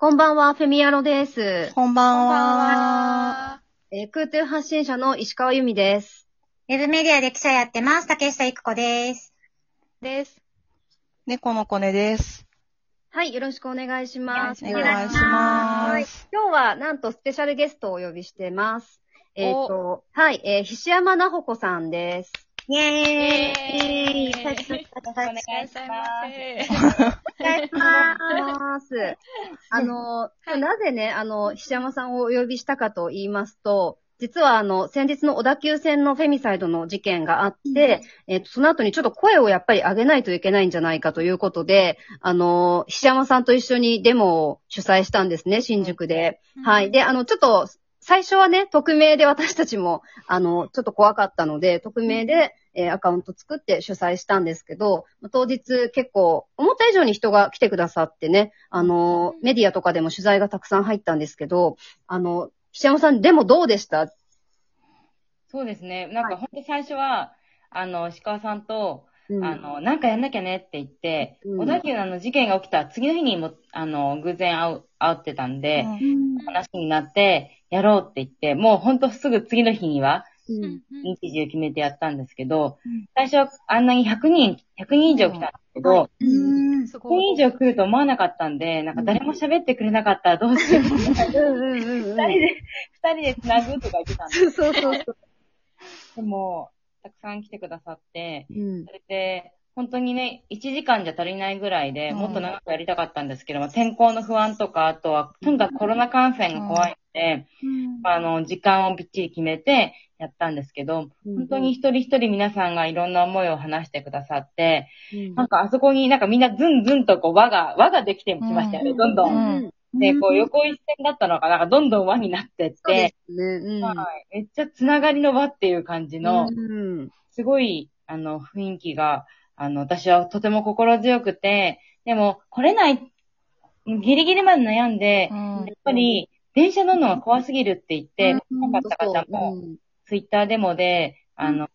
こんばんは、フェミアロです。こんばんは。えー空中発信者の石川由美です。ウェブメディアで記者やってます。竹下育子です。です。猫の子ねです。はい、よろしくお願いします。お願いします。今日はなんとスペシャルゲストをお呼びしてます。えっ、と、はい、えー、菱山奈穂子さんです。イェーイイェーイお願いします。お願いします。お願いします。あの、なぜね、あの、菱山さんをお呼びしたかと言いますと、実はあの、先日の小田急線のフェミサイドの事件があって、えっ、と、その後にちょっと声をやっぱり上げないといけないんじゃないかということで、あの、菱山さんと一緒にデモを主催したんですね、新宿で。はい。で、あの、ちょっと、最初はね、匿名で私たちも、あの、ちょっと怖かったので、匿名で、えーアカウント作って主催したんですけど、当日結構、思った以上に人が来てくださってね、あの、メディアとかでも取材がたくさん入ったんですけど、あの、菱山さん、でもどうでした？そうですね。なんか本当最初は、あの、石川さんと、うんあの、なんかやんなきゃねって言って、うん小田急のあの事件が起きた次の日にも、あの、偶然会う、会ってたんで、話になって、やろうって言って、もう本当すぐ次の日には、うん日時を決めてやったんですけど、最初はあんなに100人、100人以上来たんですけど、うん。す100人以上来ると思わなかったんで、なんか誰も喋ってくれなかったらどうしよう。二人。で、二人で繋ぐとか言ってたんですそうそうそう。でも、たくさん来てくださって、うん。それで、本当にね、1時間じゃ足りないぐらいで、うん。もっと長くやりたかったんですけども、天候の不安とか、あとは、とにかくコロナ感染が怖いので、あの、時間をびっちり決めてやったんですけど、本当に一人一人皆さんがいろんな思いを話してくださって、うん。なんかあそこになんかみんなずんずんとこう輪が、輪ができてきましたよね、うん。どんど。うんんで、こう横一線だったのが、な？んかどんどん輪になってって、すね。うん。はい、めっちゃつながりの輪っていう感じの、うんすごい、あの、雰囲気が、あの、私はとても心強くて、でも、来れない、ギリギリまで悩んで、うん。やっぱり、電車乗るのが怖すぎるって言って、うん。来なかった方も、うん。ツイッターデモで、あの、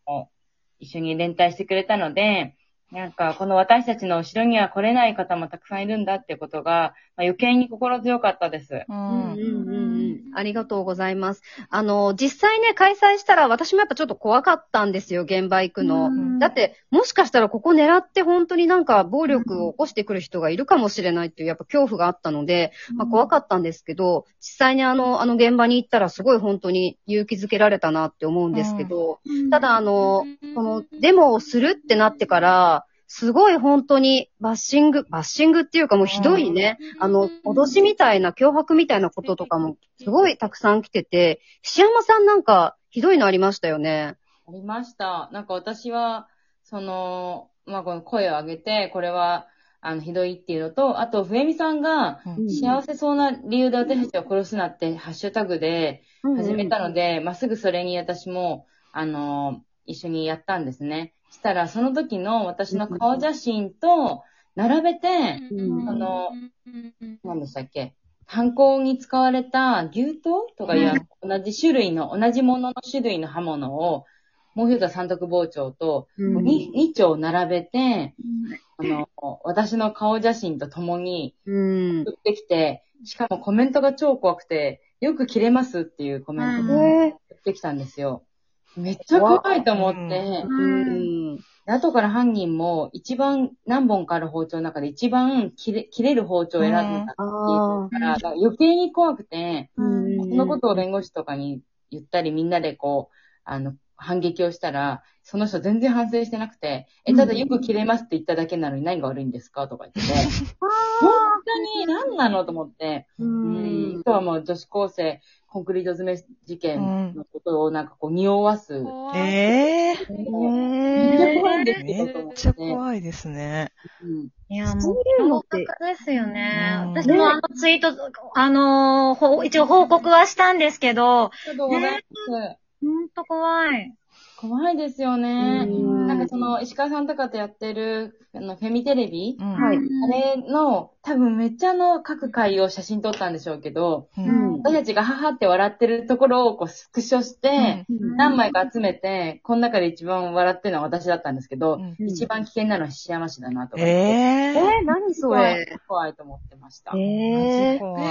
一緒に連帯してくれたので、なんか、この私たちの後ろには来れない方もたくさんいるんだってことが、まあ、余計に心強かったです。ううんうんん。うんうんありがとうございます。あの、実際ね、開催したら私もやっぱちょっと怖かったんですよ、現場行くの。うんだって、もしかしたらここ狙って本当になんか暴力を起こしてくる人がいるかもしれないっていうやっぱ恐怖があったので、まあ怖かったんですけど、実際にあの、あの現場に行ったらすごい本当に勇気づけられたなって思うんですけど、ただあの、このデモをするってなってから、すごい本当にバッシング、バッシングっていうかもうひどいね、あの、脅しみたいな、脅迫みたいなこととかもすごいたくさん来てて、石山さんなんかひどいのありましたよね。ありました。なんか私は、その、まあ、この声を上げて、これは、あの、ひどいっていうのと、あと、笛美さんが、うん幸せそうな理由で私たちを殺すなって、ハッシュタグで始めたので、まあ、すぐそれに私も、あの、一緒にやったんですね。したら、その時の私の顔写真と、並べて、うん。あの、何でしたっけ犯行に使われた牛刀とかいう、同じ種類の、同じものの種類の刃物を、もう一つは三徳包丁と、うん。に2丁並べて、あの、私の顔写真と共にうん。送ってきて、しかもコメントが超怖くて、よく切れますっていうコメントうん。がえ送ってきたんですよ。めっちゃ怖いと思って、ーうん。で後から犯人も一番何本かある包丁の中で一番切れ切れる包丁を選ん。だってあ言うから、だから余計に怖くて、あ。うん。そのことを弁護士とかに言ったりみん。なでこう、あの、反撃をしたら、その人全然反省してなくて、え、ただよく切れますって言っただけなのに何が悪いん。ですかとか言ってて、本当に何なのと思って、ううん。ん。あとはもう女子高生、コンクリート詰め事件のことをなんかこう匂わす。ええめっちゃえ怖いんですめけど、と思っ。ちゃ怖いですね。うんいや、もそうう、いうのって驚愕ですよね。うん私もあのツイート、あの一応報告はしたんですけど、ありがとうございます。ほんと怖い。怖いですよね。うんなんかその、石川さんとかとやってる、あの、フェミテレビ？うん。はい。あれの、多分めっちゃあの、各回を写真撮ったんでしょうけど、う。うんん。私たちがハハって笑ってるところをこうスクショして、何枚か集めて、この中で一番笑ってるのは私だったんですけど、うん一番危険なのは菱山市だなとか。ええー。ー、何それ？怖いと思ってました。えマージ怖い。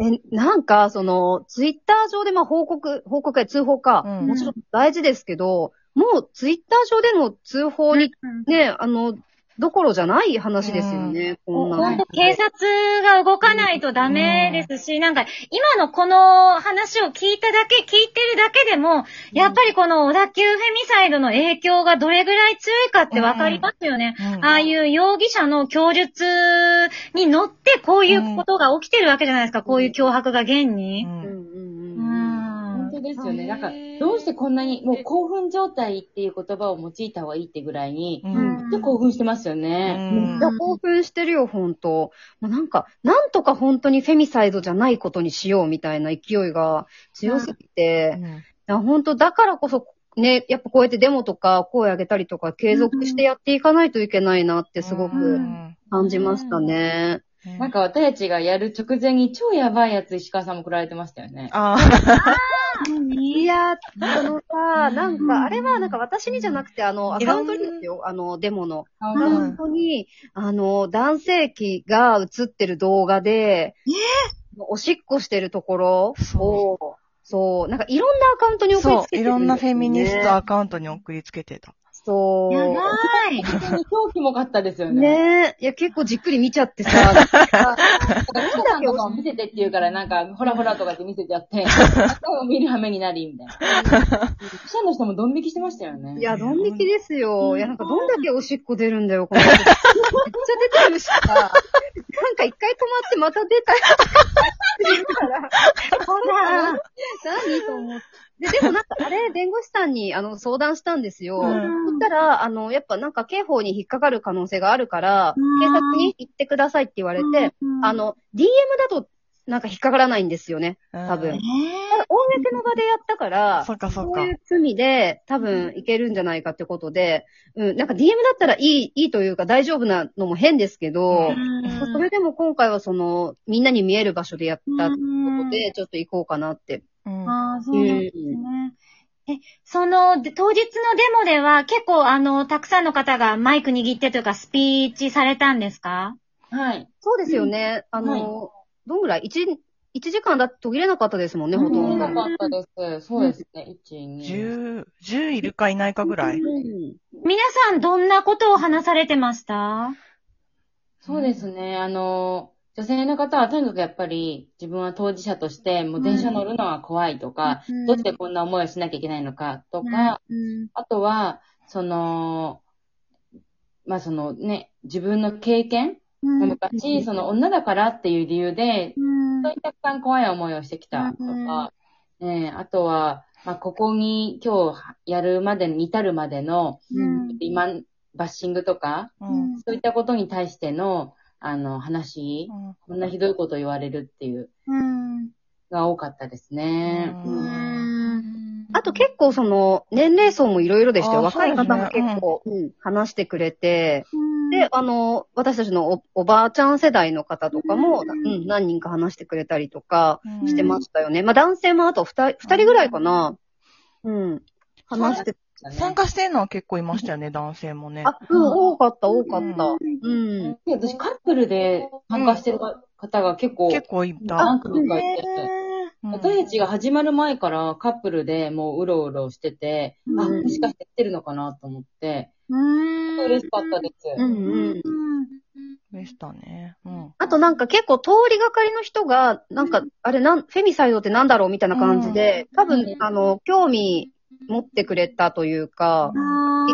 え、なんか、その、ツイッター上で、まあ、報告、報告や通報か、うんもちろん大事ですけど、もう、ツイッター上での通報に、ね、あの、どころじゃない話ですよね、こんなの。本当警察が動かないとダメですし、なんか、今のこの話を聞いただけ、聞いてるだけでも、やっぱりこの小田急フェミサイドの影響がどれぐらい強いかってわかりますよね。うんああいう容疑者の供述に乗ってこういうことが起きてるわけじゃないですか。こういう脅迫が現に。うんうんううん。本当ですよね。なんかどうしてこんなに、もう興奮状態っていう言葉を用いた方がいいってぐらいに、ううん興奮してますよね。めっちゃ興奮してるよ、ほんと。もうなんか、なんとか本当にフェミサイドじゃないことにしようみたいな勢いが強すぎて、いや本当だからこそ、ね、やっぱこうやってデモとか声上げたりとか継続してやっていかないといけないなってすごうくん感じましたね。なんか私たちがやる直前に超やばいやつ石川さんも来られてましたよね。あいや、そのさ、なんか、あれはなんか私にじゃなくて、あの、アカウントにですよ、あの、デモの。アカウントに、あの、男性器が映ってる動画で、おしっこしてるところそを、そう、なんかいろんなアカウントに送りそう、つけていろんなフェミニストアアカウントに送りつけてた。そう。やばい。本当に超キモかったですよね。ねえ。いや、結構じっくり見ちゃってさ。なんかなんか、父さんとかも見せてって言うから、なんか、ほらほらとかって見せてやって、を見る羽目になり、みたいな。記者の人もドン引きしてましたよね。いや、ドン引きですよ。いや、なんかどんだけおしっこ出るんだよ、この人めっちゃ出てるしさ。なんか一回止まってまた出た。ほら、何と思って。で、でもなんか、あれ、弁護士さんに、あの、相談したんですよ。うん。そしたら、あの、やっぱなんか刑法に引っかかる可能性があるから、うん。警察に行ってくださいって言われて、あの、DM だと、なんか引っかからないんですよね。多分。うんただ公の場でやったから、そっかそっか。そういう罪で多分いけるんじゃないかってことで、うん、なんか DM だったらいい、いいというか大丈夫なのも変ですけど、うん。それでも今回はその、みんなに見える場所でやったことで、ちょっと行こうかなって。うんああ、そうなんですね。え、その、で当日のデモでは結構あの、たくさんの方がマイク握ってというかスピーチされたんですか？はい。そうですよね。あの、どんぐらい ?1、一時間だって途切れなかったですもんね、ほとんど。よかったです。そうですね。1、2。10、10いるかいないかぐらい。うん皆さんどんなことを話されてました？そうですね。あの、女性の方はとにかくやっぱり自分は当事者として、もう電車乗るのは怖いとか、うん。どうしてこんな思いをしなきゃいけないのかとか、うん。あとは、その、まあそのね、自分の経験うん。昔、その女だからっていう理由で、うん。本当にたくさん怖い思いをしてきたとか、ね、あとは、まあここに今日やるまでに至るまでの、うん。今、バッシングとか、うん。そういったことに対しての、あの、話、こんなひどいこと言われるっていう、うんが多かったですね。ううんあと結構その、年齢層もいろいろでして、若い方も結構、うん話してくれて、で、あの、私たちのおおばあちゃん世代の方とかも、ううんん、何人か話してくれたりとかうんしてましたよね。まあ男性もあと二人、二人ぐらいかな。うん。話して、参加してるのは結構いましたよね、男性もね。あ、うん、多かった、多かった。うん。で私、カップルで参加してる方が結構、結構いた。何組かいて、うん私たちが始まる前からカップルでもううろうろしてて、うんあ、もしかして知ってるのかなと思って、うん嬉しかったです。うんうん。でしたね。うん。あとなんか結構通りがかりの人が、なんか、あれなん、フェミサイドってなんだろうみたいな感じで、多分、あの、興味持ってくれたというか、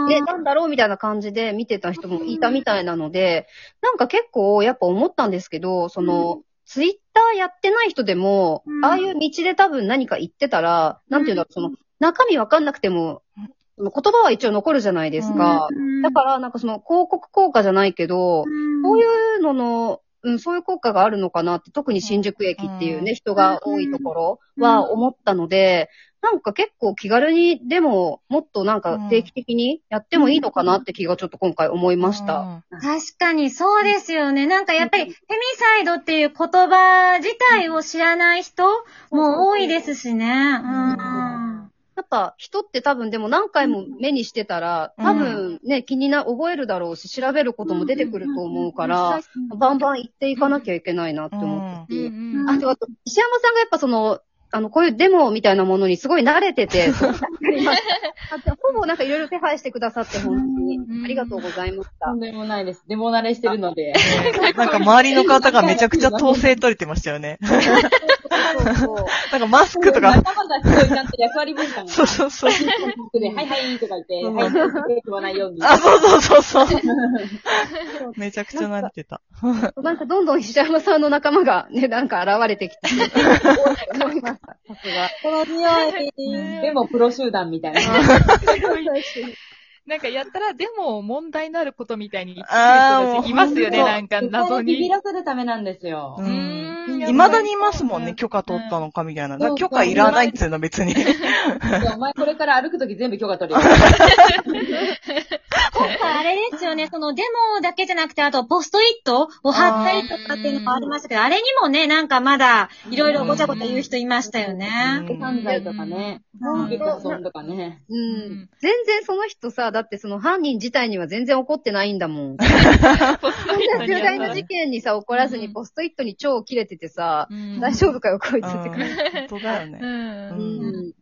ね、なんだろうみたいな感じで見てた人もいたみたいなので、なんか結構やっぱ思ったんですけど、その、ツイッターやってない人でも、うん。ああいう道で多分何か言ってたら、なんていうんだろう、その、中身わかんなくても、言葉は一応残るじゃないですか。だから、なんかその広告効果じゃないけど、こういうのの、うん、そういう効果があるのかなって、特に新宿駅っていうね、人が多いところは思ったので、なんか結構気軽に、でも、もっとなんか定期的にやってもいいのかなって気がちょっと今回思いました。確かにそうですよね。なんかやっぱり、フェミサイドっていう言葉自体を知らない人も多いですしね。うん。やっぱ人って多分でも何回も目にしてたら、多分ね、気にな、覚えるだろうし、調べることも出てくると思うから、バンバン言っていかなきゃいけないなって思ってて。あと、石山さんがやっぱその、あの、こういうデモみたいなものにすごい慣れてて、そうわかりましたあでほぼなんかいろいろ手配してくださって、本当にうんありがとうございましたとん。でもないです。デモ慣れしてるので。なんか周りの方がめちゃくちゃ統制取れてましたよね。そうそうなんかマスクとか。仲間がすごいちゃんと役割分担が。そうそうそう。で、はいはいとか言って、うんはいって言わないように。あ、そうそうそうそう。めちゃくちゃ慣れてた。なんかどんどん石山さんの仲間がね、なんか現れてきた。思いました。さすが。この匂い。でもプロ集団みたいな。なんかやったら、でも問題になることみたいに言ってる人たちいますよね、なんか謎に。ビビらせるためなんですよ。ううんん。未だにいますもんね、許可取ったのかみたいな。許可いらないっつうの別に。いやお前 これから歩くとき全部許可取るよ。今回あれですよね、そのデモだけじゃなくて、あとポストイットを貼ったりとかっていうのもありましたけど、あれにもね、なんかまだいろいろごちゃごちゃ言う人いましたよね。うん犯罪とかね。とかね。ううんん。全然その人さ、だってその犯人自体には全然怒ってないんだもん。ポストイットに重大な事件にさ、怒らずにポストイットに超切れててさ、うん大丈夫かよ、こいつうんって感じ。本当だよね。うん。うん。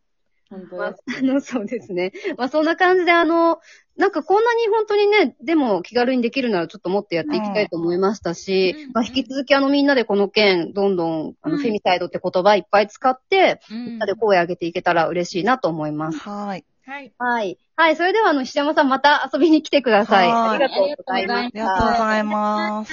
まあ本当で、あの、そうですね。まあ、そんな感じで、あの、なんかこんなに本当にね、でも気軽にできるならちょっともっとやっていきたいと思いましたし、うんまあ、引き続きあのみんなでこの件、どんどん、あの、うんフェミサイドって言葉いっぱい使って、うんみんなで声上げていけたら嬉しいなと思います。はい。はい。はい。はい。それでは、あの、石山さんまた遊びに来てください。はいありがとうございましありがとうごた。ざいます。